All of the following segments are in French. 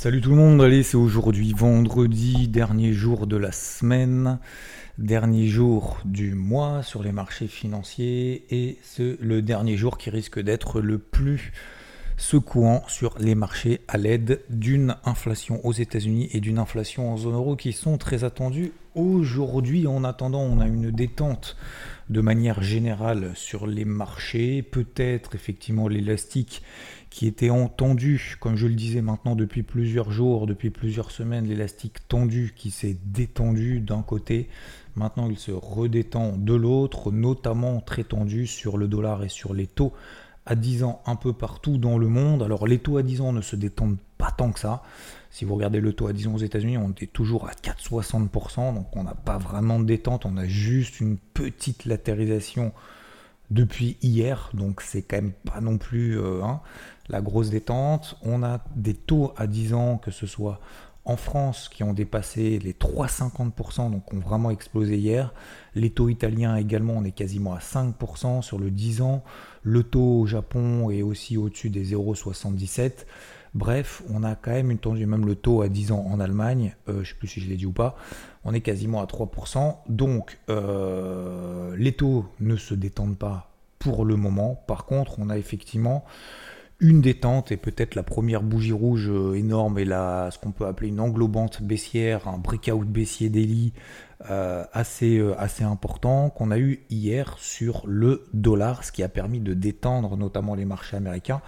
Salut tout le monde, allez, c'est aujourd'hui vendredi, dernier jour de la semaine, dernier jour du mois sur les marchés financiers et c'est le dernier jour qui risque d'être le plus secouant sur les marchés à l'aide d'une inflation aux États-Unis et d'une inflation en zone euro qui sont très attendues aujourd'hui. En attendant, on a une détente de manière générale sur les marchés, peut-être effectivement l'élastique qui était entendu, comme je le disais maintenant depuis plusieurs jours, depuis plusieurs semaines, l'élastique tendu qui s'est détendu d'un côté, maintenant il se redétend de l'autre, notamment très tendu sur le dollar et sur les taux à 10 ans un peu partout dans le monde. Alors les taux à 10 ans ne se détendent pas tant que ça. Si vous regardez le taux à 10 ans aux États-Unis, on était toujours à 4,60%, donc on n'a pas vraiment de détente, on a juste une petite latérisation depuis hier, donc c'est quand même pas non plus euh, hein, la grosse détente. On a des taux à 10 ans, que ce soit en France, qui ont dépassé les 3,50%, donc ont vraiment explosé hier. Les taux italiens également, on est quasiment à 5% sur le 10 ans. Le taux au Japon est aussi au-dessus des 0,77. Bref, on a quand même une tendue, même le taux à 10 ans en Allemagne, euh, je ne sais plus si je l'ai dit ou pas, on est quasiment à 3%. Donc, euh, les taux ne se détendent pas pour le moment. Par contre, on a effectivement une détente et peut-être la première bougie rouge euh, énorme et la, ce qu'on peut appeler une englobante baissière, un breakout baissier daily euh, assez, euh, assez important qu'on a eu hier sur le dollar, ce qui a permis de détendre notamment les marchés américains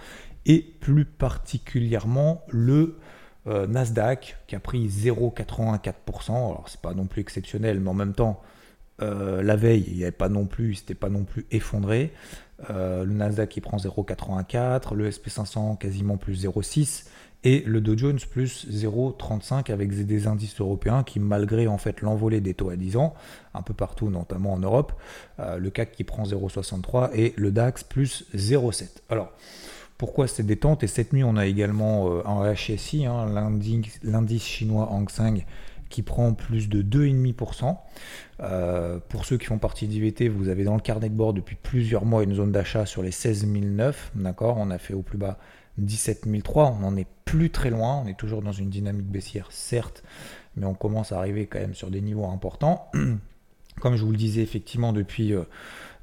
et plus particulièrement le Nasdaq qui a pris 0,84%. Alors c'est pas non plus exceptionnel, mais en même temps la veille il n'y avait pas non plus, pas non plus effondré. Euh, le Nasdaq qui prend 0,84, le SP500 quasiment plus 0,6 et le Dow Jones plus 0,35 avec des indices européens qui malgré en fait l'envolée des taux à 10 ans un peu partout notamment en Europe, euh, le CAC qui prend 0,63 et le DAX plus 0,7. Alors pourquoi cette détente? Et cette nuit on a également euh, un HSI, hein, l'indice chinois Hang Seng qui prend plus de 2,5%. Euh, pour ceux qui font partie d'IVT, vous avez dans le carnet de bord depuis plusieurs mois une zone d'achat sur les 16 009. D'accord? On a fait au plus bas 17 003. On n'en est plus très loin. On est toujours dans une dynamique baissière, certes, mais on commence à arriver quand même sur des niveaux importants. Comme je vous le disais effectivement depuis, euh,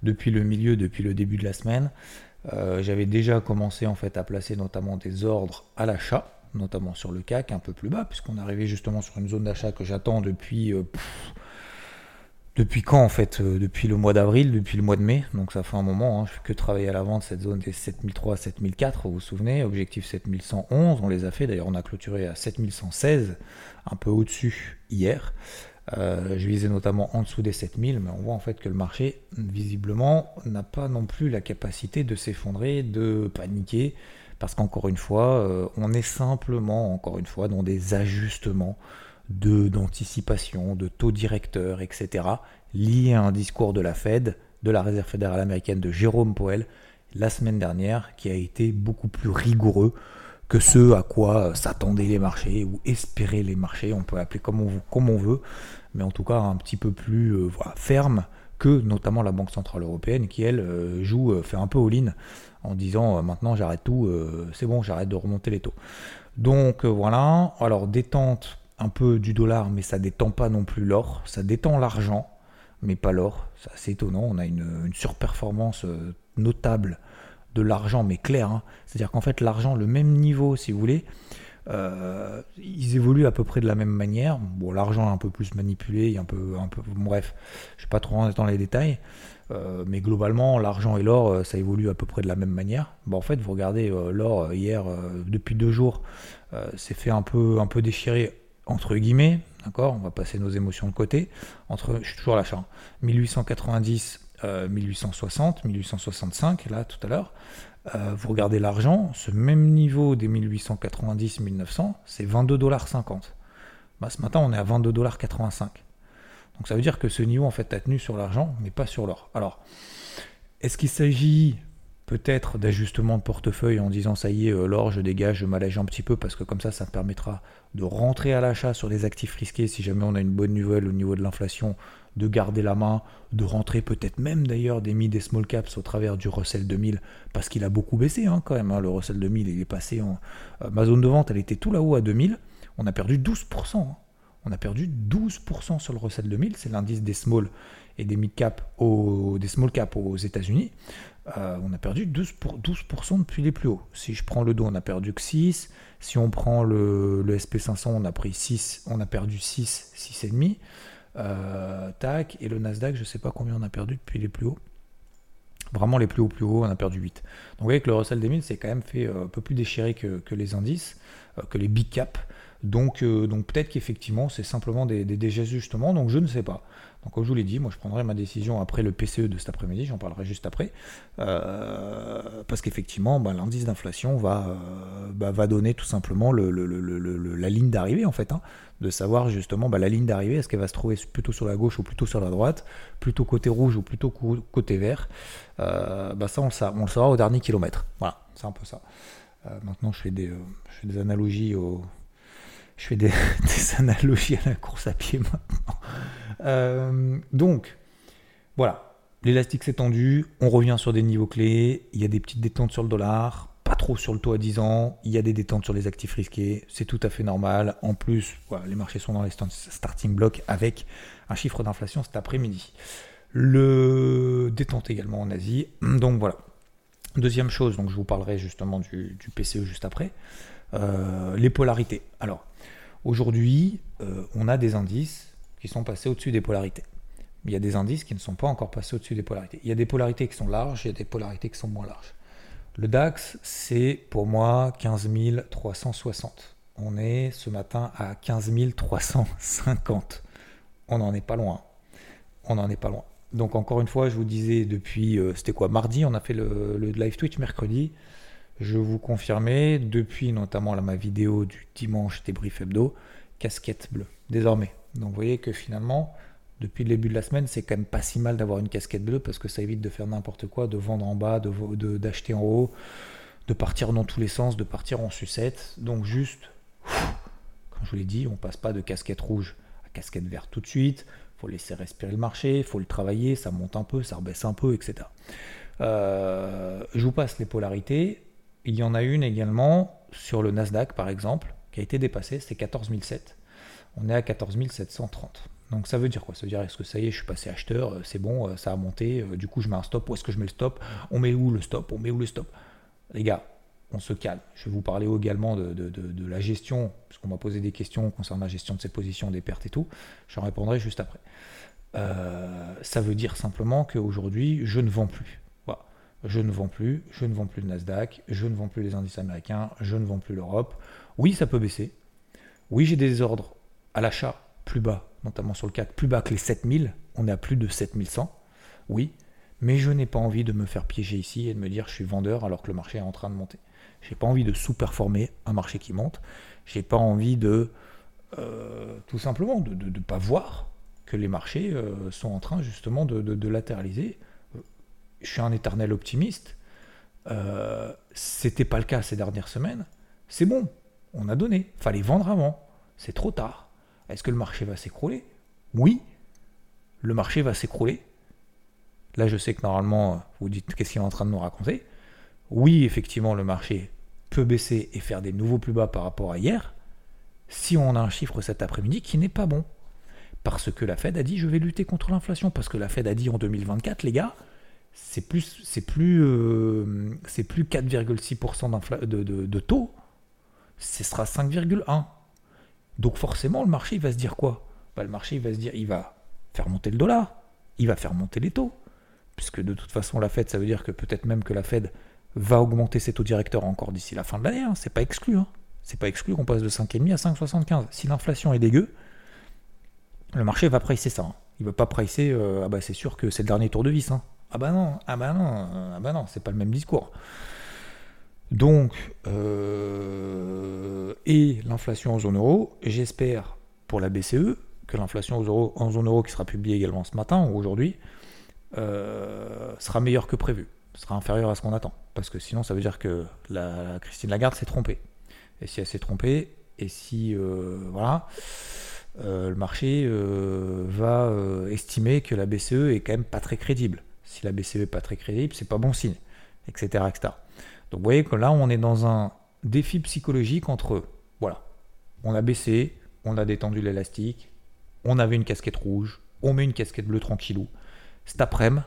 depuis le milieu, depuis le début de la semaine, euh, j'avais déjà commencé en fait à placer notamment des ordres à l'achat notamment sur le CAC, un peu plus bas, puisqu'on arrivé justement sur une zone d'achat que j'attends depuis... depuis quand en fait euh, Depuis le mois d'avril, depuis le mois de mai, donc ça fait un moment, hein. je fais que travailler à la vente cette zone des 7003 à 7004, vous vous souvenez, objectif 7111, on les a fait, d'ailleurs on a clôturé à 7116, un peu au-dessus hier, euh, je visais notamment en dessous des 7000, mais on voit en fait que le marché, visiblement, n'a pas non plus la capacité de s'effondrer, de paniquer, parce qu'encore une fois, euh, on est simplement, encore une fois, dans des ajustements d'anticipation, de taux directeurs, etc., liés à un discours de la Fed, de la Réserve fédérale américaine de Jérôme Powell, la semaine dernière, qui a été beaucoup plus rigoureux que ce à quoi s'attendaient les marchés ou espéraient les marchés, on peut appeler comme on, comme on veut, mais en tout cas un petit peu plus euh, ferme que notamment la Banque Centrale Européenne qui elle euh, joue, fait un peu all-in en disant euh, maintenant j'arrête tout, euh, c'est bon, j'arrête de remonter les taux. Donc euh, voilà, alors détente un peu du dollar, mais ça détend pas non plus l'or, ça détend l'argent, mais pas l'or, c'est assez étonnant, on a une, surperformance notable de l'argent, mais clair, hein. c'est-à-dire qu'en fait l'argent, le même niveau si vous voulez, ils évoluent à peu près de la même manière. Bon, l'argent est un peu plus manipulé, un peu, un peu, bref, je vais pas trop dans les détails. Euh, mais globalement, l'argent et l'or, euh, ça évolue à peu près de la même manière. Bon, en fait, vous regardez euh, l'or hier, depuis deux jours, s'est fait un peu, un peu déchirer entre guillemets, d'accord On va passer nos émotions de côté. Entre, je suis toujours à l'achat, 1890, 1860, 1865, là tout à l'heure. Euh, vous regardez l'argent, ce même niveau des 1890-1900, c'est 22,50$. Bah, ce matin, on est à 22,85$. Donc ça veut dire que ce niveau, en fait, a tenu sur l'argent, mais pas sur l'or. Alors, est-ce qu'il s'agit peut-être d'ajustement de portefeuille en disant ça y est, euh, l'or, je dégage, je m'allège un petit peu parce que comme ça, ça me permettra de rentrer à l'achat sur des actifs risqués si jamais on a une bonne nouvelle au niveau de l'inflation, de garder la main, de rentrer peut-être même d'ailleurs des mid et small caps au travers du Russell 2000 parce qu'il a beaucoup baissé hein, quand même. Hein. le Russell 2000, il est passé en. Euh, ma zone de vente, elle était tout là-haut à 2000. On a perdu 12%. Hein. On a perdu 12% sur le Russell 2000, c'est l'indice des small et des mid cap des small cap aux États-Unis. Euh, on a perdu 12%, pour, 12 depuis les plus hauts. Si je prends le dos, on a perdu que 6. Si on prend le, SP500, on a pris 6, on a perdu 6, 6,5. Euh, tac, et le Nasdaq, je ne sais pas combien on a perdu depuis les plus hauts. Vraiment les plus hauts, plus hauts, on a perdu 8. Donc vous voyez que le Russell 2000 c'est quand même fait euh, un peu plus déchiré que, les indices, que les big caps. Donc, donc peut-être qu'effectivement c'est simplement des, des désajustements, donc je ne sais pas. Donc comme je vous l'ai dit, moi je prendrai ma décision après le PCE de cet après-midi, j'en parlerai juste après, euh, parce qu'effectivement bah, l'indice d'inflation va, euh, bah, va donner tout simplement le, la ligne d'arrivée en fait, hein, de savoir justement bah, la ligne d'arrivée, est-ce qu'elle va se trouver plutôt sur la gauche ou plutôt sur la droite, plutôt côté rouge ou plutôt côté vert, euh, ça on le, saura, au dernier kilomètre. Voilà, c'est un peu ça. maintenant je fais des, je fais des analogies au, je fais des, analogies à la course à pied maintenant. Euh, donc, voilà, l'élastique s'est tendu, on revient sur des niveaux clés, il y a des petites détentes sur le dollar, pas trop sur le taux à 10 ans, il y a des détentes sur les actifs risqués, c'est tout à fait normal. En plus, les marchés sont dans les starting blocks avec un chiffre d'inflation cet après-midi. Le détente également en Asie, donc voilà. Deuxième chose, donc je vous parlerai justement du, PCE juste après. Euh, les polarités. Alors, Aujourd'hui, euh, on a des indices qui sont passés au-dessus des polarités. Il y a des indices qui ne sont pas encore passés au-dessus des polarités. Il y a des polarités qui sont larges, il y a des polarités qui sont moins larges. Le DAX, c'est pour moi 15 360. On est ce matin à 15 350. On n'en est pas loin. On n'en est pas loin. Donc encore une fois, je vous disais depuis, euh, c'était quoi, mardi, on a fait le, le live Twitch mercredi je vous confirmais, depuis notamment ma vidéo du dimanche débrief hebdo, casquette bleue, désormais. Donc vous voyez que finalement, depuis le début de la semaine, c'est quand même pas si mal d'avoir une casquette bleue parce que ça évite de faire n'importe quoi, de vendre en bas, d'acheter de, en haut, de partir dans tous les sens, de partir en sucette. Donc juste, comme je vous l'ai dit, on passe pas de casquette rouge à casquette verte tout de suite. faut laisser respirer le marché, faut le travailler, ça monte un peu, ça rebaisse un peu, etc. Euh, je vous passe les polarités. Il y en a une également sur le Nasdaq, par exemple, qui a été dépassée, c'est 14007. On est à 14730. Donc ça veut dire quoi? Ça veut dire est-ce que ça y est, je suis passé acheteur, euh, c'est bon, euh, ça a monté, euh, du coup je mets un stop, où est-ce que je mets le stop? On met où le stop? On met où le stop? Les gars, on se calme. Je vais vous parler également de, la gestion, parce qu'on m'a posé des questions concernant la gestion de ces positions, des pertes et tout. J'en répondrai juste après. ça veut dire simplement qu'aujourd'hui, je ne vends plus je ne vends plus, je ne vends plus le Nasdaq, je ne vends plus les indices américains, je ne vends plus l'Europe. Oui, ça peut baisser. Oui, j'ai des ordres à l'achat plus bas, notamment sur le CAC, plus bas que les 7000. On est à plus de 7100. Oui, mais je n'ai pas envie de me faire piéger ici et de me dire je suis vendeur alors que le marché est en train de monter. J'ai pas envie de sous-performer un marché qui monte. J'ai pas envie de euh, tout simplement de ne pas voir que les marchés euh, sont en train justement de latéraliser je suis un éternel optimiste. Euh, c'était pas le cas ces dernières semaines. C'est bon, on a donné. Fallait vendre avant. C'est trop tard. Est-ce que le marché va s'écrouler? Oui, le marché va s'écrouler. Là, je sais que normalement, vous dites qu'est-ce qu'il est en train de nous raconter? Oui, effectivement, le marché peut baisser et faire des nouveaux plus bas par rapport à hier, si on a un chiffre cet après-midi qui n'est pas bon. Parce que la Fed a dit je vais lutter contre l'inflation. Parce que la Fed a dit en 2024, les gars, c'est plus, c'est plus, euh, c'est plus 4,6% de, de, taux, ce sera 5,1. Donc forcément, le marché va se dire quoi? Bah, Le marché va se dire, il va faire monter le dollar, il va faire monter les taux, puisque de toute façon, la Fed, ça veut dire que peut-être même que la Fed va augmenter ses taux directeurs encore d'ici la fin de l'année. Hein. C'est pas exclu. Hein. C'est pas exclu qu'on passe de 5,5 à 5,75. Si l'inflation est dégueu, le marché va pricer ça. Hein. Il va pas pricer, euh, ah bah c'est sûr que c'est le dernier tour de vis. Ah bah non, ah bah non, ah bah non, c'est pas le même discours. Donc, euh, et l'inflation en zone euro, j'espère pour la BCE que l'inflation en zone euro qui sera publiée également ce matin ou aujourd'hui euh, sera meilleure que prévu, sera inférieure à ce qu'on attend. Parce que sinon, ça veut dire que la, Christine Lagarde s'est trompée. Et si elle s'est trompée, et si euh, voilà, le marché va estimer que la BCE est quand même pas très crédible. Si la BCE est pas très crédible, c'est pas bon signe, etc., etc. Donc vous voyez que là, on est dans un défi psychologique entre, voilà, on a baissé, on a détendu l'élastique, on avait une casquette rouge, on met une casquette bleue tranquillou. Cet après-midi,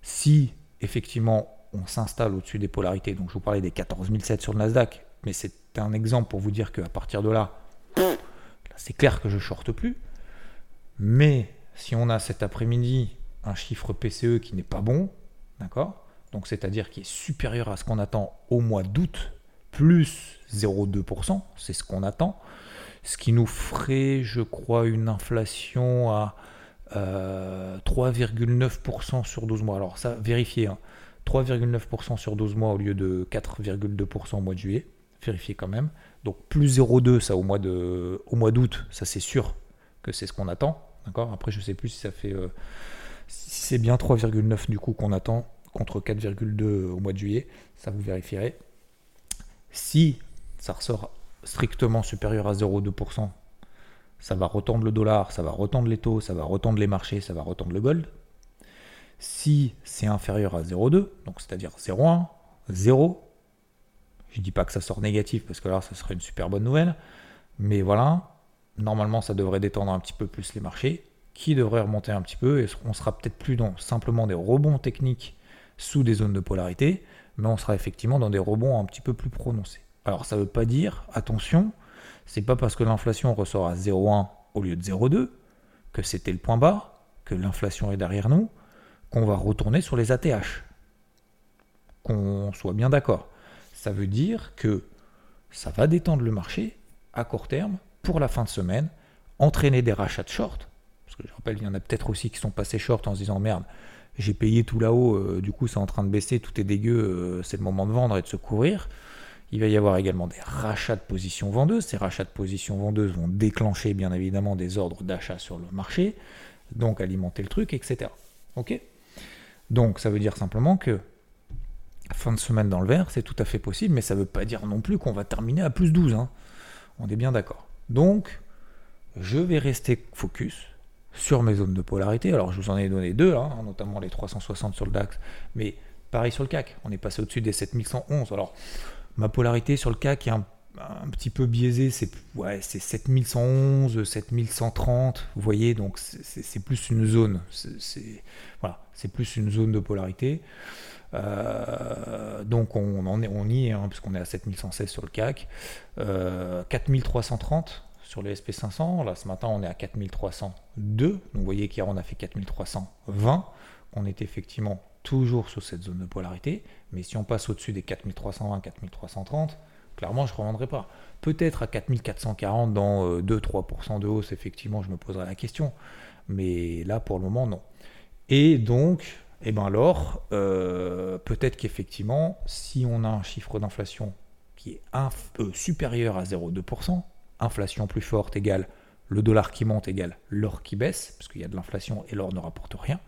si effectivement on s'installe au-dessus des polarités, donc je vous parlais des 14007 sur le Nasdaq, mais c'est un exemple pour vous dire qu'à partir de là, c'est clair que je shorte plus. Mais si on a cet après-midi un chiffre PCE qui n'est pas bon, d'accord? Donc c'est-à-dire qui est supérieur à ce qu'on attend au mois d'août, plus 0,2%, c'est ce qu'on attend, ce qui nous ferait, je crois, une inflation à 3,9% euh, sur 12 mois. Alors ça, vérifiez, 3,9% hein. sur 12 mois au lieu de 4,2% au mois de juillet, vérifiez quand même. Donc plus 0,2 ça au mois d'août, ça c'est sûr que c'est ce qu'on attend. D'accord? Après je sais plus si ça fait euh, c'est bien 3,9 du coup qu'on attend contre 4,2 au mois de juillet, ça vous vérifierez. Si ça ressort strictement supérieur à 0,2%, ça va retendre le dollar, ça va retendre les taux, ça va retendre les marchés, ça va retendre le gold. Si c'est inférieur à 0,2, donc c'est-à-dire 0,1, 0, je ne dis pas que ça sort négatif parce que là, ça serait une super bonne nouvelle, mais voilà, normalement, ça devrait détendre un petit peu plus les marchés, qui devrait remonter un petit peu, et on sera peut-être plus dans simplement des rebonds techniques sous des zones de polarité, mais on sera effectivement dans des rebonds un petit peu plus prononcés. Alors ça ne veut pas dire, attention, c'est pas parce que l'inflation ressort à 0,1 au lieu de 0,2 que c'était le point bas, que l'inflation est derrière nous, qu'on va retourner sur les ATH. Qu'on soit bien d'accord. Ça veut dire que ça va détendre le marché à court terme pour la fin de semaine, entraîner des rachats de. Parce que je rappelle, il y en a peut-être aussi qui sont passés short en se disant merde, j'ai payé tout là-haut, euh, du coup c'est en train de baisser, tout est dégueu, euh, c'est le moment de vendre et de se couvrir. Il va y avoir également des rachats de positions vendeuses. Ces rachats de positions vendeuses vont déclencher bien évidemment des ordres d'achat sur le marché, donc alimenter le truc, etc. Ok? Donc ça veut dire simplement que fin de semaine dans le vert, c'est tout à fait possible, mais ça ne veut pas dire non plus qu'on va terminer à plus 12. Hein. On est bien d'accord. Donc, je vais rester focus sur mes zones de polarité. Alors je vous en ai donné deux, hein, notamment les 360 sur le DAX, mais pareil sur le CAC, on est passé au-dessus des 7111. Alors ma polarité sur le CAC est un, petit peu biaisée, c'est ouais, 7111, 7130, vous voyez, donc c'est plus une zone, c'est voilà, plus une zone de polarité. Euh, donc on, en est, on y est, hein, puisqu'on est à 7116 sur le CAC. Euh, 4330 sur le SP500. Là, ce matin, on est à 4302. Donc, vous voyez qu'hier, on a fait 4320. On est effectivement toujours sous cette zone de polarité. Mais si on passe au-dessus des 4320, 4330, clairement, je ne revendrai pas. Peut-être à 4440 dans 2-3% euh, de hausse, effectivement, je me poserai la question. Mais là, pour le moment, non. Et donc, eh ben alors, euh, peut-être qu'effectivement, si on a un chiffre d'inflation qui est euh, supérieur à 0,2%, inflation plus forte égale le dollar qui monte égale l'or qui baisse, parce qu'il y a de l'inflation et l'or ne rapporte rien,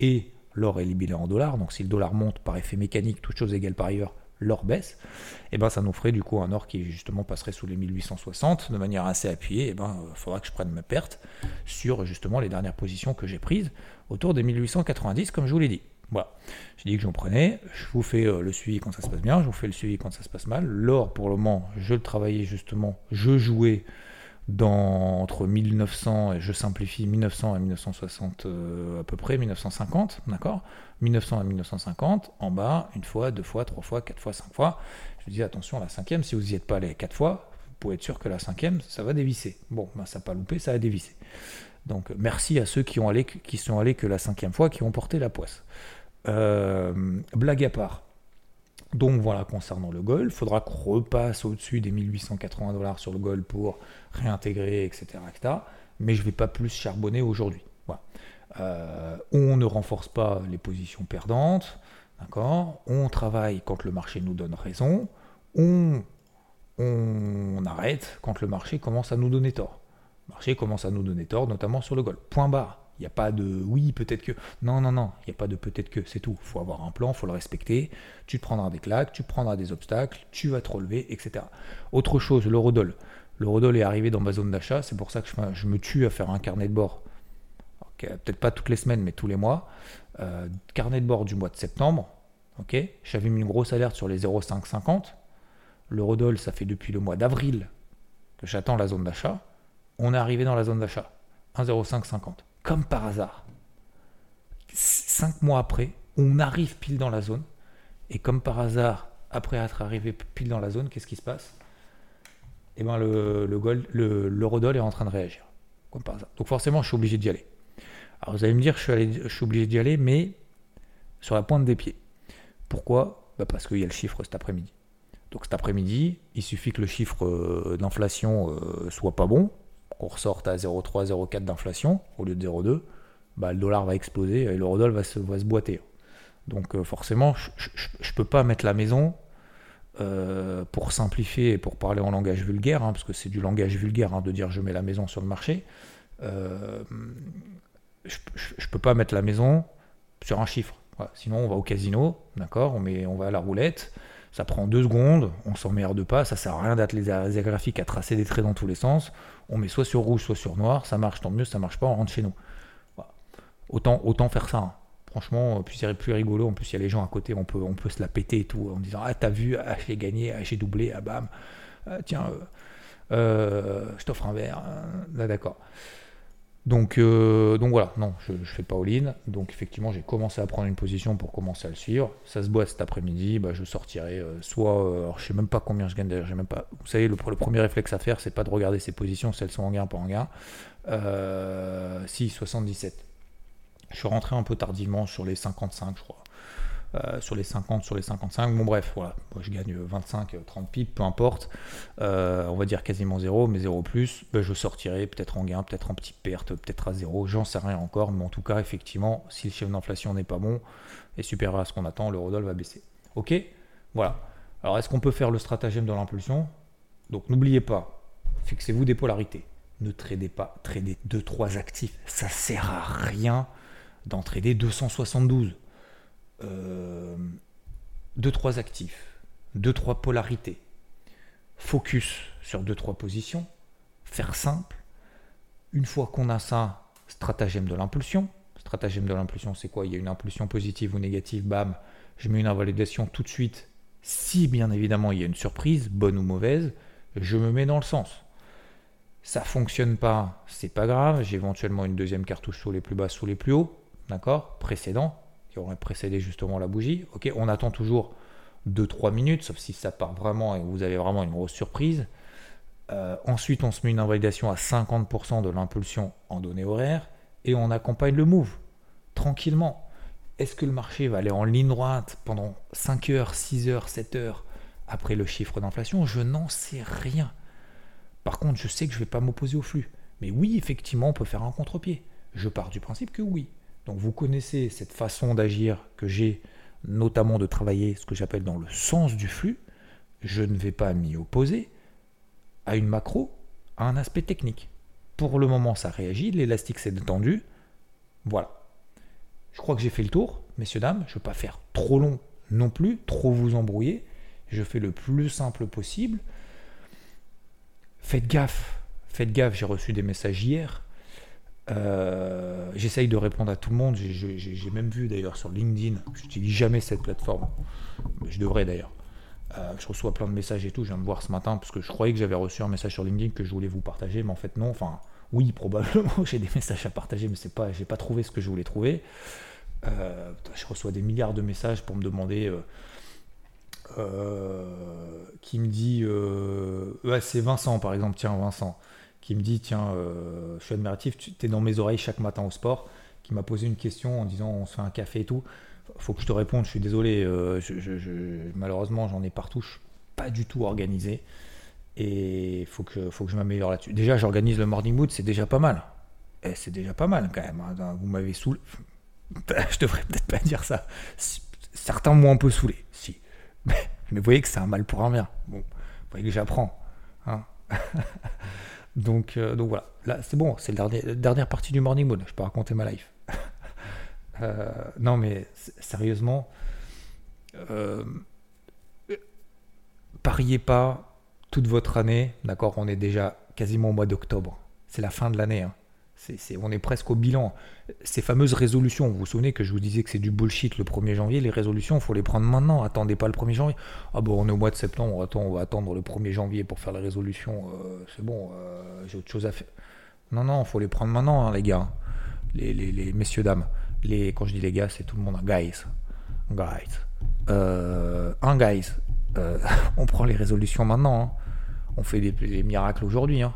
et l'or est libellé en dollars, donc si le dollar monte par effet mécanique, toute chose égale par ailleurs, l'or baisse, et eh ben ça nous ferait du coup un or qui justement passerait sous les 1860 de manière assez appuyée, et eh ben il faudra que je prenne ma perte sur justement les dernières positions que j'ai prises autour des 1890 comme je vous l'ai dit. Voilà. J'ai dit que j'en prenais. Je vous fais euh, le suivi quand ça se passe bien. Je vous fais le suivi quand ça se passe mal. L'or, pour le moment, je le travaillais justement. Je jouais dans, entre 1900, et je simplifie, 1900 et 1960 euh, à peu près, 1950, d'accord? 1900 à 1950, en bas, une fois, deux fois, trois fois, quatre fois, cinq fois. Je dis attention, la cinquième, si vous n'y êtes pas allé quatre fois, vous pouvez être sûr que la cinquième, ça va dévisser. Bon, ben, ça n'a pas loupé, ça a dévissé. Donc merci à ceux qui, ont allé, qui sont allés que la cinquième fois, qui ont porté la poisse. Euh, blague à part. Donc voilà, concernant le gold, il faudra qu'on repasse au-dessus des 1880 dollars sur le gold pour réintégrer, etc. mais je ne vais pas plus charbonner aujourd'hui. Euh, on ne renforce pas les positions perdantes, d'accord? On travaille quand le marché nous donne raison, on, arrête quand le marché commence à nous donner tort. Le marché commence à nous donner tort, notamment sur le gold. Point barre. Il n'y a pas de oui, peut-être que. Non, non, non, il n'y a pas de peut-être que, c'est tout. Il faut avoir un plan, il faut le respecter. Tu te prendras des claques, tu prendras des obstacles, tu vas te relever, etc. Autre chose, le Rodol. Le Rodol est arrivé dans ma zone d'achat, c'est pour ça que je, me tue à faire un carnet de bord. Peut-être pas toutes les semaines, mais tous les mois. Euh, carnet de bord du mois de septembre. Ok, J'avais mis une grosse alerte sur les 0,550. Le Rodol, ça fait depuis le mois d'avril que j'attends la zone d'achat. On est arrivé dans la zone d'achat. 1,0550 comme par hasard, cinq mois après, on arrive pile dans la zone. Et comme par hasard, après être arrivé pile dans la zone, qu'est-ce qui se passe? Eh bien, le, le, gold, le, l'eurodoll est en train de réagir. Comme par hasard. Donc forcément, je suis obligé d'y aller. Alors vous allez me dire, je suis, je suis obligé d'y aller, mais sur la pointe des pieds. Pourquoi? Bah, Parce qu'il y a le chiffre cet après-midi. Donc cet après-midi, il suffit que le chiffre euh, d'inflation euh, soit pas bon, qu'on ressorte à 0,3, 0,4 d'inflation au lieu de 0,2, bah, le dollar va exploser et l'eurodoll va se, va se boiter. Donc euh, forcément, je ne peux pas mettre la maison euh, pour simplifier et pour parler en langage vulgaire, hein, parce que c'est du langage vulgaire hein, de dire je mets la maison sur le marché. Euh, je ne peux pas mettre la maison sur un chiffre. Sinon, on va au casino, d'accord, on, on va à la roulette, ça prend deux secondes, on s'emmerde pas, ça sert à rien d'être les graphiques à tracer des traits dans tous les sens. On met soit sur rouge, soit sur noir, ça marche tant mieux, ça marche pas, on rentre chez nous. Autant, autant faire ça. Hein. Franchement, puis c'est plus rigolo. En plus, il y a les gens à côté, on peut, on peut se la péter et tout en disant Ah, t'as vu, ah, j'ai gagné, ah, j'ai doublé, ah, bam, ah, tiens, euh, euh, je t'offre un verre. Là, d'accord. Donc, euh, donc voilà, non, je fais pas all-in. Donc effectivement, j'ai commencé à prendre une position pour commencer à le suivre. Ça se boit cet après-midi, bah, je sortirai euh, soit, euh, alors je sais même pas combien je gagne d'ailleurs, j'ai même pas. Vous savez, le, le, premier réflexe à faire, c'est pas de regarder ses positions, si elles sont en gain, pas en gain. si, 77. Je suis rentré un peu tardivement sur les 55, je crois. Euh, sur les 50, sur les 55. Bon, bref, voilà. Moi, je gagne 25, 30 pips, peu importe. Euh, on va dire quasiment zéro, mais zéro plus. Ben, je sortirai peut-être en gain, peut-être en petite perte, peut-être à zéro. J'en sais rien encore. Mais en tout cas, effectivement, si le chef d'inflation n'est pas bon et supérieur à ce qu'on attend, le Rodol va baisser. Ok? Voilà. Alors, est-ce qu'on peut faire le stratagème de l'impulsion? Donc, n'oubliez pas, fixez-vous des polarités. Ne tradez pas, tradez 2-3 actifs. Ça sert à rien d'en trader 272 euh, deux, trois actifs, deux, trois polarités, focus sur deux, trois positions, faire simple. Une fois qu'on a ça, stratagème de l'impulsion. Stratagème de l'impulsion, c'est quoi? Il y a une impulsion positive ou négative, bam, je mets une invalidation tout de suite. Si bien évidemment il y a une surprise, bonne ou mauvaise, je me mets dans le sens. Ça fonctionne pas, c'est pas grave, j'ai éventuellement une deuxième cartouche sous les plus bas, sous les plus hauts, d'accord? Précédent, qui aurait précédé justement la bougie. Ok, on attend toujours 2-3 minutes, sauf si ça part vraiment et vous avez vraiment une grosse surprise. Euh, ensuite, on se met une invalidation à 50% de l'impulsion en données horaires et on accompagne le move tranquillement. Est-ce que le marché va aller en ligne droite pendant 5 heures, 6 heures, 7 heures après le chiffre d'inflation? Je n'en sais rien. Par contre, je sais que je ne vais pas m'opposer au flux. Mais oui, effectivement, on peut faire un contre-pied. Je pars du principe que oui. Donc vous connaissez cette façon d'agir que j'ai, notamment de travailler ce que j'appelle dans le sens du flux. Je ne vais pas m'y opposer à une macro, à un aspect technique. Pour le moment, ça réagit, l'élastique s'est détendu. Voilà. Je crois que j'ai fait le tour, messieurs, dames. Je ne veux pas faire trop long non plus, trop vous embrouiller. Je fais le plus simple possible. Faites gaffe, faites gaffe, j'ai reçu des messages hier euh, j'essaye de répondre à tout le monde. J'ai même vu d'ailleurs sur LinkedIn, je n'utilise jamais cette plateforme. Je devrais d'ailleurs. Euh, je reçois plein de messages et tout. Je viens de voir ce matin parce que je croyais que j'avais reçu un message sur LinkedIn que je voulais vous partager, mais en fait non. Enfin, oui, probablement j'ai des messages à partager, mais c'est pas, j'ai pas trouvé ce que je voulais trouver. Euh, je reçois des milliards de messages pour me demander. qui me dit, c'est Vincent par exemple, tiens Vincent, qui me dit Tiens, euh, je suis admiratif, tu es dans mes oreilles chaque matin au sport, qui m'a posé une question en disant On se fait un café et tout. Faut que je te réponde, je suis désolé, euh, malheureusement j'en ai partout, je suis pas du tout organisé et il faut que, faut que je m'améliore là-dessus. Déjà, j'organise le morning mood, c'est déjà pas mal. Eh, c'est déjà pas mal quand même. Hein. Vous m'avez saoulé. je devrais peut-être pas dire ça. Certains m'ont un peu saoulé, si. Mais vous voyez que c'est un mal pour un bien. Bon, vous voyez que j'apprends. Hein. donc, euh, donc voilà, là c'est bon, c'est la dernière partie du morning mode. Je peux raconter ma life. Euh, non, mais sérieusement, euh, pariez pas toute votre année. D'accord, on est déjà quasiment au mois d'octobre. C'est la fin de l'année. Hein on est presque au bilan. Ces fameuses résolutions, vous vous souvenez que je vous disais que c'est du bullshit le 1er janvier, les résolutions, il faut les prendre maintenant, attendez pas le 1er janvier. Ah bon, on est au mois de septembre, on va attendre le 1er janvier pour faire les résolutions, euh, c'est bon, euh, j'ai autre chose à faire. Non, non, il faut les prendre maintenant, hein, les gars, les, messieurs, dames. Les, quand je dis les gars, c'est tout le monde, guys. Guys. Euh, un guys, on prend les résolutions maintenant, hein. on fait des, miracles aujourd'hui, hein.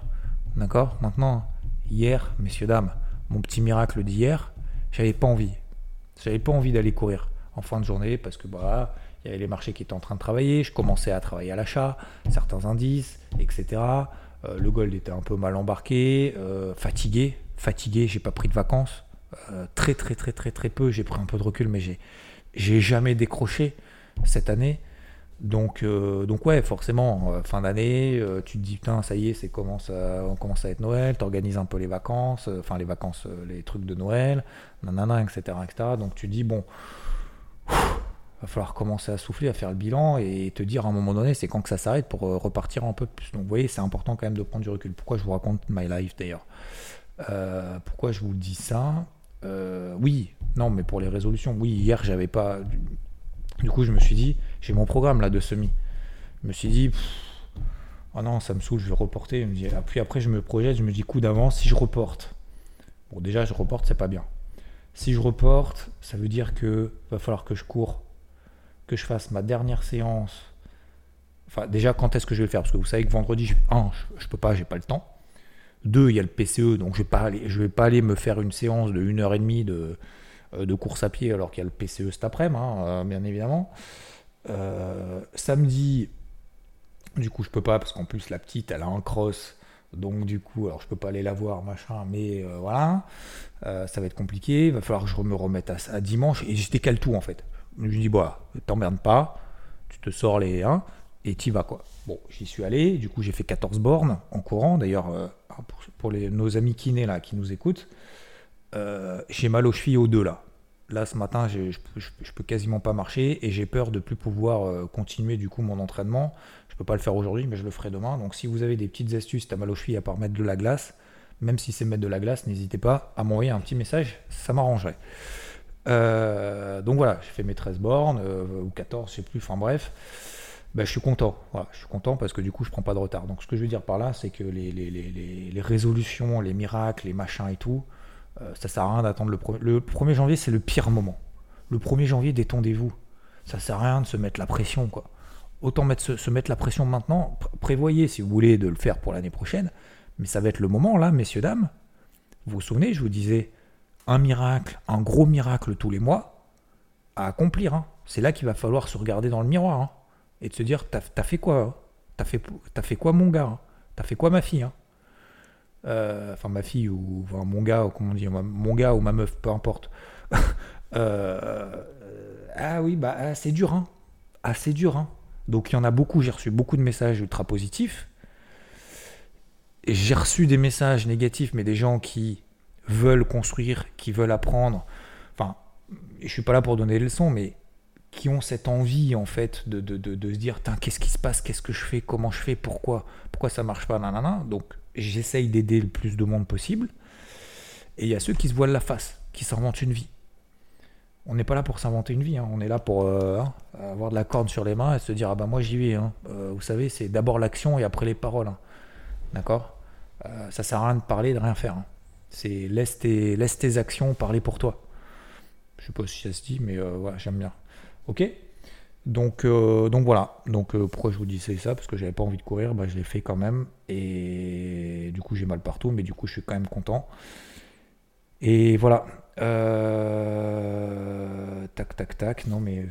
d'accord? Maintenant hier, messieurs, dames, mon petit miracle d'hier, j'avais pas envie. J'avais pas envie d'aller courir en fin de journée parce que bah, il y avait les marchés qui étaient en train de travailler, je commençais à travailler à l'achat, certains indices, etc. Euh, le gold était un peu mal embarqué, euh, fatigué, fatigué, j'ai pas pris de vacances, euh, très très très très très peu, j'ai pris un peu de recul, mais j'ai jamais décroché cette année. Donc, euh, donc ouais, forcément, euh, fin d'année, euh, tu te dis, putain, ça y est, c'est commence on commence à être Noël, tu organises un peu les vacances, enfin les vacances, les trucs de Noël, nanana, etc., etc. Donc tu te dis, bon, va falloir commencer à souffler, à faire le bilan et te dire à un moment donné, c'est quand que ça s'arrête pour repartir un peu plus. Donc vous voyez, c'est important quand même de prendre du recul. Pourquoi je vous raconte My Life d'ailleurs? Pourquoi je vous dis ça? Oui, non, mais pour les résolutions, oui, hier, j'avais pas du coup, je me suis dit, j'ai mon programme là de semi. Je me suis dit, oh non, ça me saoule, je vais reporter. dit, puis après, je me projette, je me dis, coup d'avance, si je reporte. Bon, déjà, je reporte, c'est pas bien. Si je reporte, ça veut dire que va falloir que je cours, que je fasse ma dernière séance. Enfin, déjà, quand est-ce que je vais le faire? Parce que vous savez que vendredi, je, un, je, peux pas, j'ai pas le temps. Deux, il y a le PCE, donc je vais pas aller, je vais pas aller me faire une séance de 1h30 de, de course à pied alors qu'il y a le PCE cet après-midi, hein, euh, bien évidemment. Euh, samedi, du coup, je peux pas parce qu'en plus la petite, elle a un cross. Donc du coup, alors je peux pas aller la voir, machin, mais voilà, ça va être compliqué. Il va falloir que je me remette à, dimanche et j'étais cale tout en fait. Je me dis, voilà, t'emmerdes pas, tu te sors les 1 et t'y vas quoi. Bon, j'y suis allé, du coup j'ai fait 14 bornes en courant. D'ailleurs, pour, nos amis kinés là qui nous écoutent, j'ai mal aux chevilles aux deux là. Là, ce matin, je, peux quasiment pas marcher et j'ai peur de plus pouvoir euh, continuer du coup mon entraînement. Je peux pas le faire aujourd'hui, mais je le ferai demain. Donc, si vous avez des petites astuces, t'as mal aux chevilles à part mettre de la glace, même si c'est mettre de la glace, n'hésitez pas à m'envoyer un petit message, ça m'arrangerait. Euh, donc voilà, j'ai fait mes 13 bornes euh, ou 14, je sais plus. Enfin bref, bah, je suis content. Je suis content parce que du coup, je prends pas de retard. Donc, ce que je veux dire par là, c'est que les résolutions, les miracles, les machins et tout euh, ça sert à rien d'attendre le, le 1er janvier, c'est le pire moment. Le 1er janvier, détendez-vous. Ça sert à rien de se mettre la pression, quoi. Autant mettre, se, mettre la pression maintenant. Prévoyez, si vous voulez, de le faire pour l'année prochaine. Mais ça va être le moment, là, messieurs, dames. Vous vous souvenez, je vous disais, un miracle, un gros miracle tous les mois à accomplir. Hein. C'est là qu'il va falloir se regarder dans le miroir hein, et de se dire T'as as fait quoi hein? T'as fait, fait quoi, mon gars? T'as fait quoi, ma fille enfin ma fille ou mon gars, ou comment on dit, mon gars ou ma meuf, peu importe. Euh, ah oui, bah ah, c'est dur, hein. Ah, c'est dur, hein. Donc il y en a beaucoup, j'ai reçu beaucoup de messages ultra positifs. J'ai reçu des messages négatifs, mais des gens qui veulent construire, qui veulent apprendre. Enfin, je suis pas là pour donner des leçons, mais qui ont cette envie en fait de, de, de, se dire qu'est-ce qui se passe, qu'est-ce que je fais, comment je fais, pourquoi, pourquoi ça marche pas, nanana. Donc j'essaye d'aider le plus de monde possible. Et il y a ceux qui se voilent la face, qui s'inventent une vie. On n'est pas là pour s'inventer une vie, hein. on est là pour euh, hein, avoir de la corde sur les mains et se dire ah bah moi j'y vais. Hein. Euh, vous savez, c'est d'abord l'action et après les paroles. D'accord? Euh, Ça sert à rien de parler, de rien faire. C'est laisse tes, laisse tes actions parler pour toi. Je sais pas si ça se dit, mais voilà, j'aime bien. Ok? Donc, euh, donc voilà. Donc euh, pourquoi je vous disais ça Parce que j'avais pas envie de courir, bah, je l'ai fait quand même. Et du coup j'ai mal partout, mais du coup je suis quand même content. Et voilà. Euh, tac tac tac. Non mais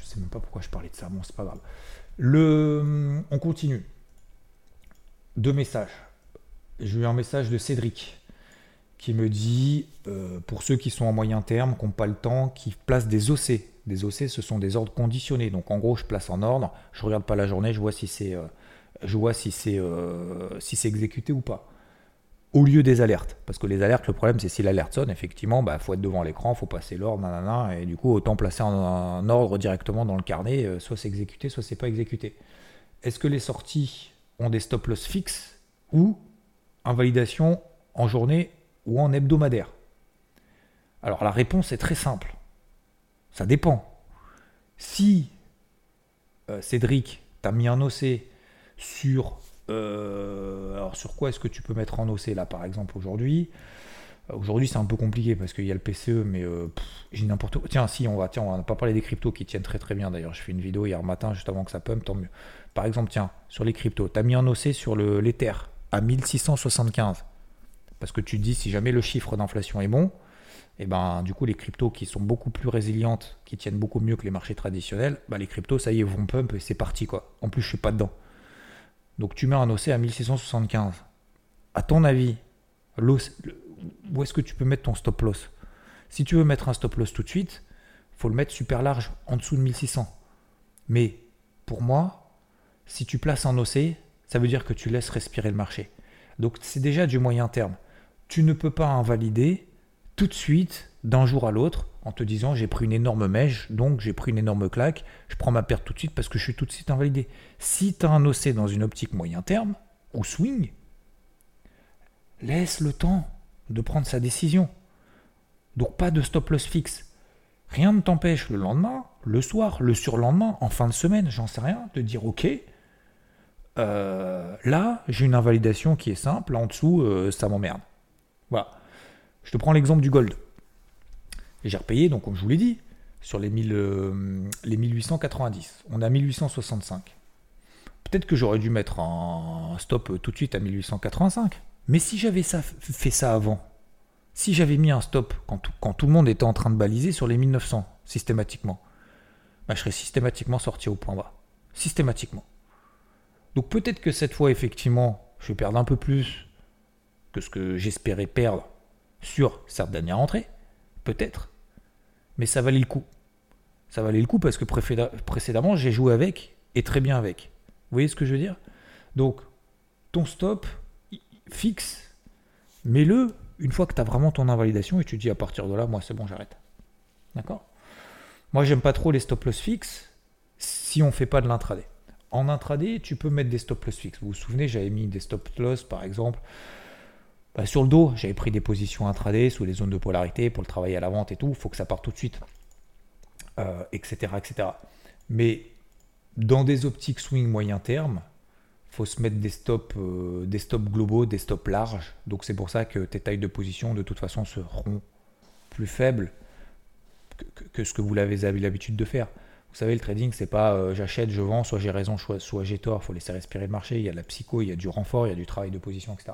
je sais même pas pourquoi je parlais de ça. Bon c'est pas grave. Le, on continue. Deux messages. J'ai eu un message de Cédric qui me dit, pour ceux qui sont en moyen terme, qui n'ont pas le temps, qui placent des OC Des OC, ce sont des ordres conditionnés. Donc en gros, je place en ordre, je regarde pas la journée, je vois si c'est euh, euh, si c'est exécuté ou pas. Au lieu des alertes, parce que les alertes, le problème c'est si l'alerte sonne, effectivement, bah faut être devant l'écran, faut passer l'ordre, nanana, et du coup autant placer en, ordre directement dans le carnet, euh, soit c'est exécuté, soit c'est pas exécuté. Est-ce que les sorties ont des stop loss fixes ou invalidation en journée ou en hebdomadaire? Alors la réponse est très simple. Ça dépend. Si euh, Cédric t'a mis un OC sur. Euh, alors sur quoi est-ce que tu peux mettre un OC là par exemple aujourd'hui? Euh, Aujourd'hui c'est un peu compliqué parce qu'il y a le PCE, mais j'ai n'importe quoi. Tiens, si on va, tiens, on va pas parler des cryptos qui tiennent très très bien d'ailleurs. Je fais une vidéo hier matin juste avant que ça pump, tant mieux. Par exemple, tiens, sur les cryptos, tu as mis un OC sur l'Ether à 1675. Parce que tu te dis si jamais le chiffre d'inflation est bon, et ben du coup les cryptos qui sont beaucoup plus résilientes, qui tiennent beaucoup mieux que les marchés traditionnels, bah, les cryptos ça y est vont pump et c'est parti quoi. En plus je suis pas dedans. Donc tu mets un OC à 1675. À ton avis, où est-ce que tu peux mettre ton stop loss? Si tu veux mettre un stop loss tout de suite, faut le mettre super large en dessous de 1600. Mais pour moi, si tu places un OC, ça veut dire que tu laisses respirer le marché. Donc c'est déjà du moyen terme. Tu ne peux pas invalider tout de suite, d'un jour à l'autre, en te disant j'ai pris une énorme mèche, donc j'ai pris une énorme claque, je prends ma perte tout de suite parce que je suis tout de suite invalidé. Si tu as un OC dans une optique moyen terme, ou swing, laisse le temps de prendre sa décision. Donc pas de stop loss fixe. Rien ne t'empêche le lendemain, le soir, le surlendemain, en fin de semaine, j'en sais rien, de dire ok, euh, là j'ai une invalidation qui est simple, en dessous euh, ça m'emmerde. Voilà. Je te prends l'exemple du gold. J'ai repayé, donc comme je vous l'ai dit, sur les, 1000, euh, 1890. On a 1865. Peut-être que j'aurais dû mettre un stop tout de suite à 1885. Mais si j'avais fait ça avant, si j'avais mis un stop quand tout, quand tout, le monde était en train de baliser sur les 1900, systématiquement, bah, je serais systématiquement sorti au point bas. Systématiquement. Donc peut-être que cette fois, effectivement, je vais perdre un peu plus que ce que j'espérais perdre sur cette dernière entrée, peut-être, mais ça valait le coup. Ça valait le coup parce que précédemment, j'ai joué avec et très bien avec. Vous voyez ce que je veux dire? Donc, ton stop fixe, mets-le une fois que tu as vraiment ton invalidation et tu dis à partir de là, moi c'est bon, j'arrête. D'accord? Moi, j'aime pas trop les stop loss fixes si on fait pas de l'intraday. En intraday, tu peux mettre des stop loss fixes. Vous vous souvenez, j'avais mis des stop loss par exemple bah, sur le dos, j'avais pris des positions intraday sous les zones de polarité pour le travail à la vente et tout. Il faut que ça parte tout de suite, etc., euh, etc. Mais dans des optiques swing moyen terme, faut se mettre des stops, euh, des stops globaux, des stops larges. Donc c'est pour ça que tes tailles de position de toute façon seront plus faibles que, ce que vous l'avez l'habitude de faire. Vous savez, le trading, c'est pas euh, j'achète, je vends, soit j'ai raison, soit, soit j'ai tort. Il faut laisser respirer le marché. Il y a de la psycho, il y a du renfort, il y a du travail de position, etc.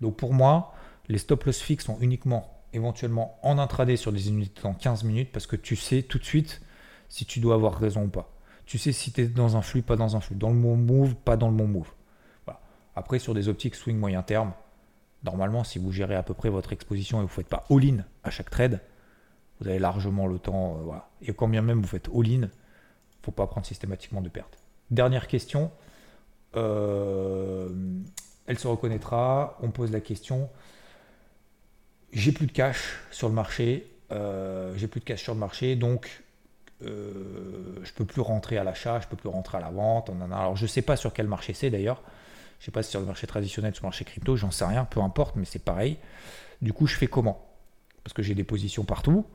Donc pour moi, les stop loss fixes sont uniquement éventuellement en intraday sur des unités en 15 minutes parce que tu sais tout de suite si tu dois avoir raison ou pas. Tu sais si tu es dans un flux, pas dans un flux, dans le bon move, pas dans le bon move. Après, sur des optiques swing moyen terme, normalement, si vous gérez à peu près votre exposition et vous ne faites pas all-in à chaque trade, vous avez largement le temps. Euh, et quand bien même vous faites all-in, il ne faut pas prendre systématiquement de pertes. Dernière question. Euh, elle se reconnaîtra. On pose la question. J'ai plus de cash sur le marché. Euh, j'ai plus de cash sur le marché, donc euh, je peux plus rentrer à l'achat, je peux plus rentrer à la vente. Alors je sais pas sur quel marché c'est d'ailleurs. Je sais pas si sur le marché traditionnel, sur le marché crypto, j'en sais rien, peu importe, mais c'est pareil. Du coup, je fais comment? Parce que j'ai des positions partout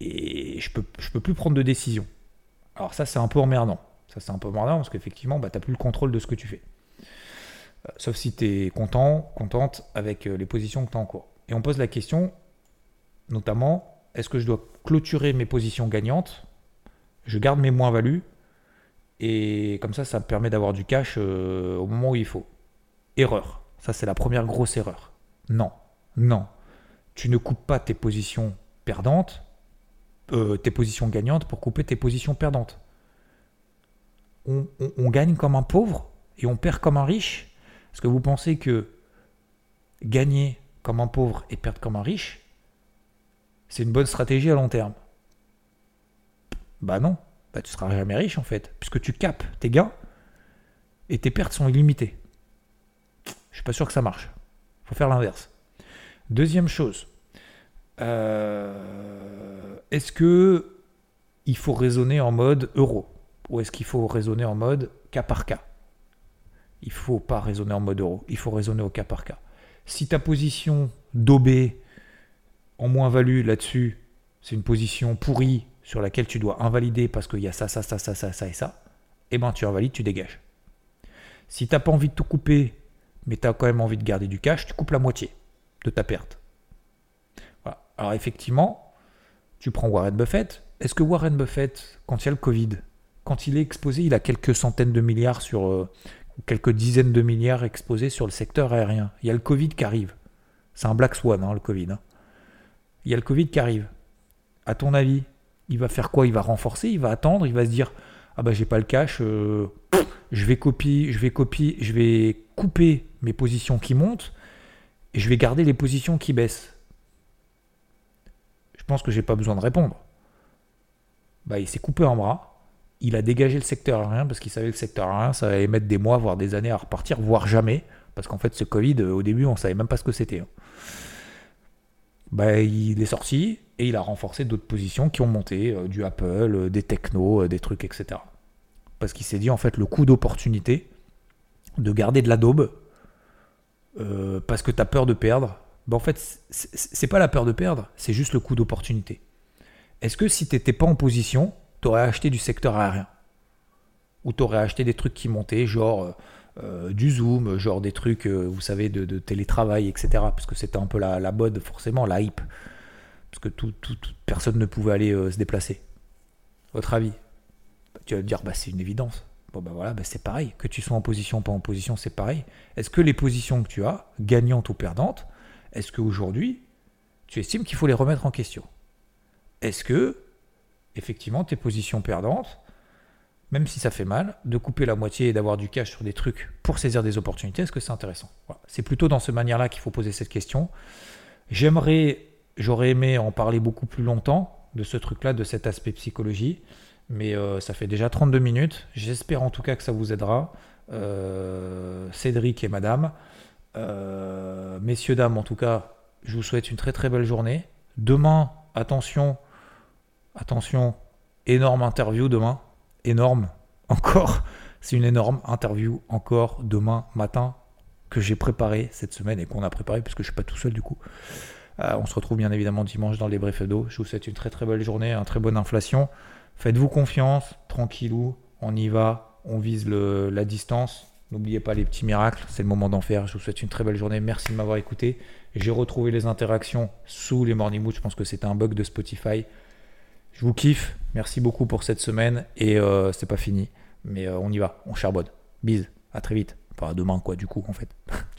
et je peux, peux plus prendre de décision. Alors ça, c'est un peu emmerdant. Ça, c'est un peu emmerdant parce qu'effectivement, bah, tu n'as plus le contrôle de ce que tu fais. Euh, sauf si tu es content, contente avec euh, les positions que tu as en cours. Et on pose la question, notamment, est-ce que je dois clôturer mes positions gagnantes? Je garde mes moins-values et comme ça, ça me permet d'avoir du cash euh, au moment où il faut. Erreur. Ça, c'est la première grosse erreur. Non, non. Tu ne coupes pas tes positions perdantes, tes positions gagnantes pour couper tes positions perdantes. on gagne comme un pauvre et on perd comme un riche est-ce que vous pensez que gagner comme un pauvre et perdre comme un riche, c'est une bonne stratégie à long terme? Bah non, bah tu seras jamais riche en fait, puisque tu capes tes gains et tes pertes sont illimitées. Je suis pas sûr que ça marche. Faut faire l'inverse. Deuxième chose, euh, est-ce que il faut raisonner en mode euro? Ou est-ce qu'il faut raisonner en mode cas par cas? Il faut pas raisonner en mode euro, il faut raisonner au cas par cas. Si ta position d'OB en moins-value là-dessus, c'est une position pourrie sur laquelle tu dois invalider parce qu'il y a ça, ça, ça, ça, ça, ça et ça, eh ben tu invalides, tu dégages. Si tu n'as pas envie de tout couper, mais tu as quand même envie de garder du cash, tu coupes la moitié de ta perte. Alors effectivement, tu prends Warren Buffett. Est-ce que Warren Buffett, quand il y a le Covid, quand il est exposé, il a quelques centaines de milliards sur, euh, quelques dizaines de milliards exposés sur le secteur aérien. Il y a le Covid qui arrive. C'est un black swan, hein, le Covid. Hein. Il y a le Covid qui arrive. À ton avis, il va faire quoi? Il va renforcer, il va attendre, il va se dire ah bah j'ai pas le cash, euh, je vais copier, je vais copier, je vais couper mes positions qui montent et je vais garder les positions qui baissent. Je pense que j'ai pas besoin de répondre. Bah il s'est coupé en bras, il a dégagé le secteur aérien parce qu'il savait que le secteur aérien ça allait mettre des mois voire des années à repartir, voire jamais, parce qu'en fait ce Covid euh, au début on savait même pas ce que c'était. Hein. Bah, il est sorti et il a renforcé d'autres positions qui ont monté, euh, du Apple, euh, des technos, des trucs, etc parce qu'il s'est dit en fait le coup d'opportunité de garder de la daube parce que tu as peur de perdre. Ben, en fait, c'est pas la peur de perdre, c'est juste le coup d'opportunité. Est-ce que si tu n'étais pas en position, tu aurais acheté du secteur aérien Ou tu aurais acheté des trucs qui montaient, genre euh, euh, du Zoom, genre des trucs, vous savez, de, télétravail, etc. Parce que c'était un peu la, mode, forcément, la hype. Parce que tout, personne ne pouvait aller se déplacer. Votre avis? Tu vas te dire, bah, c'est une évidence. Bon, ben voilà, bah, c'est pareil. Que tu sois en position ou pas en position, c'est pareil. Est-ce que les positions que tu as, gagnantes ou perdantes, est-ce qu'aujourd'hui, tu estimes qu'il faut les remettre en question? Est-ce que, effectivement, tes positions perdantes, même si ça fait mal, de couper la moitié et d'avoir du cash sur des trucs pour saisir des opportunités, est-ce que c'est intéressant? C'est plutôt dans ce manière-là qu'il faut poser cette question. J'aimerais, j'aurais aimé en parler beaucoup plus longtemps de ce truc-là, de cet aspect psychologie. Mais euh, ça fait déjà 32 minutes. J'espère en tout cas que ça vous aidera. Euh, Cédric et Madame. Euh, messieurs, dames, en tout cas, je vous souhaite une très très belle journée. Demain, attention, attention, énorme interview demain. Énorme, encore. C'est une énorme interview encore demain matin que j'ai préparé cette semaine et qu'on a préparé puisque je suis pas tout seul du coup. on se retrouve bien évidemment dimanche dans les brefs d'eau. Je vous souhaite une très très belle journée, un très bonne inflation. Faites-vous confiance, tranquillou, on y va, on vise la distance. N'oubliez pas les petits miracles, c'est le moment d'en faire. Je vous souhaite une très belle journée, merci de m'avoir écouté. J'ai retrouvé les interactions sous les morning moods, je pense que c'était un bug de Spotify. Je vous kiffe, merci beaucoup pour cette semaine et euh, c'est pas fini, mais euh, on y va, on charbonne. Bise, à très vite. Enfin, demain quoi, du coup, en fait.